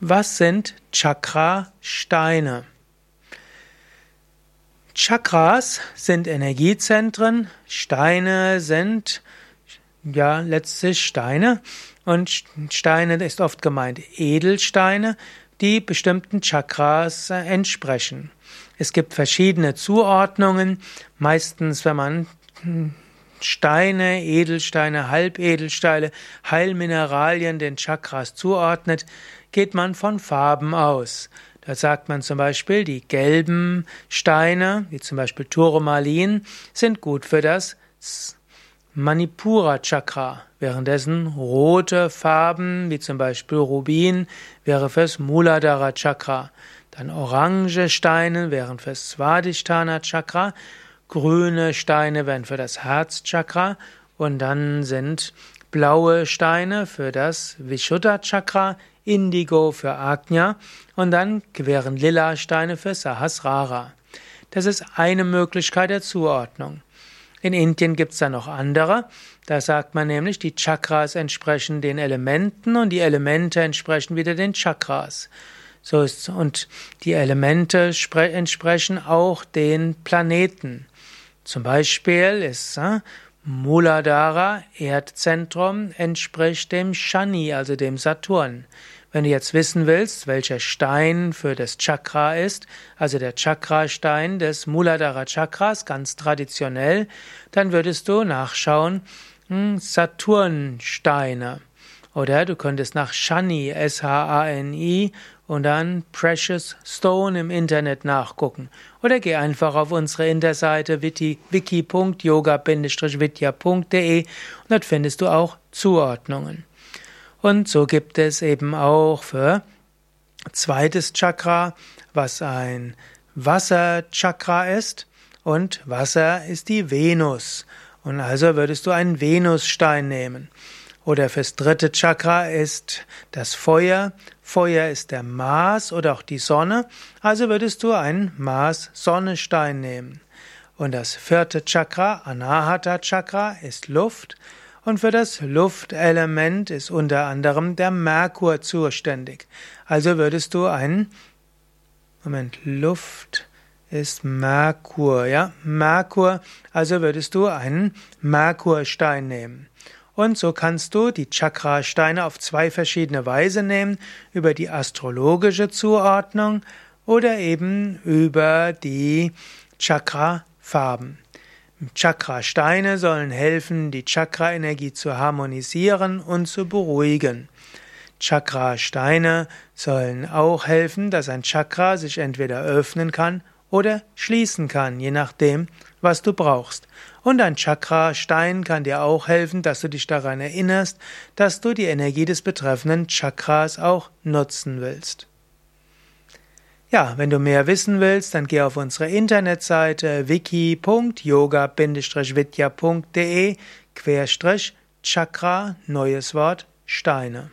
Was sind Chakra-Steine? Chakras sind Energiezentren, Steine sind ja letztlich Steine und Steine ist oft gemeint Edelsteine, die bestimmten Chakras entsprechen. Es gibt verschiedene Zuordnungen, meistens wenn man Steine, Edelsteine, Halbedelsteine, Heilmineralien den Chakras zuordnet, geht man von Farben aus. Da sagt man zum Beispiel, die gelben Steine, wie zum Beispiel Turmalin, sind gut für das Manipura Chakra, währenddessen rote Farben, wie zum Beispiel Rubin, wäre fürs Muladhara Chakra. Dann orange Steine wären fürs Svadhisthana Chakra Grüne Steine wären für das Herzchakra und dann sind blaue Steine für das Vishuddha Chakra, Indigo für Agnya und dann wären lila Steine für Sahasrara. Das ist eine Möglichkeit der Zuordnung. In Indien gibt es da noch andere. Da sagt man nämlich, die Chakras entsprechen den Elementen und die Elemente entsprechen wieder den Chakras. So ist, und die Elemente entsprechen auch den Planeten. Zum Beispiel ist äh, Muladhara, Erdzentrum, entspricht dem Shani, also dem Saturn. Wenn du jetzt wissen willst, welcher Stein für das Chakra ist, also der Chakrastein des Muladhara Chakras, ganz traditionell, dann würdest du nachschauen, hm, Saturnsteine. Oder du könntest nach Shani, S-H-A-N-I und dann Precious Stone im Internet nachgucken. Oder geh einfach auf unsere Internetseite wiki.yoga-vidya.de und dort findest du auch Zuordnungen. Und so gibt es eben auch für zweites Chakra, was ein Wasserchakra ist. Und Wasser ist die Venus. Und also würdest du einen Venusstein nehmen. Oder fürs dritte Chakra ist das Feuer. Feuer ist der Mars oder auch die Sonne. Also würdest du einen Mars-Sonnestein nehmen. Und das vierte Chakra, Anahata Chakra, ist Luft. Und für das Luftelement ist unter anderem der Merkur zuständig. Also würdest du einen, Moment, Luft ist Merkur, ja, Merkur, also würdest du einen Merkurstein nehmen. Und so kannst du die Chakra-Steine auf zwei verschiedene Weise nehmen, über die astrologische Zuordnung oder eben über die Chakra-Farben. Chakra-Steine sollen helfen, die Chakra-Energie zu harmonisieren und zu beruhigen. Chakra-Steine sollen auch helfen, dass ein Chakra sich entweder öffnen kann oder schließen kann, je nachdem, was du brauchst. Und ein Chakra-Stein kann dir auch helfen, dass du dich daran erinnerst, dass du die Energie des betreffenden Chakras auch nutzen willst. Ja, wenn du mehr wissen willst, dann geh auf unsere Internetseite wiki.yoga-vidya.de Chakra, neues Wort, Steine.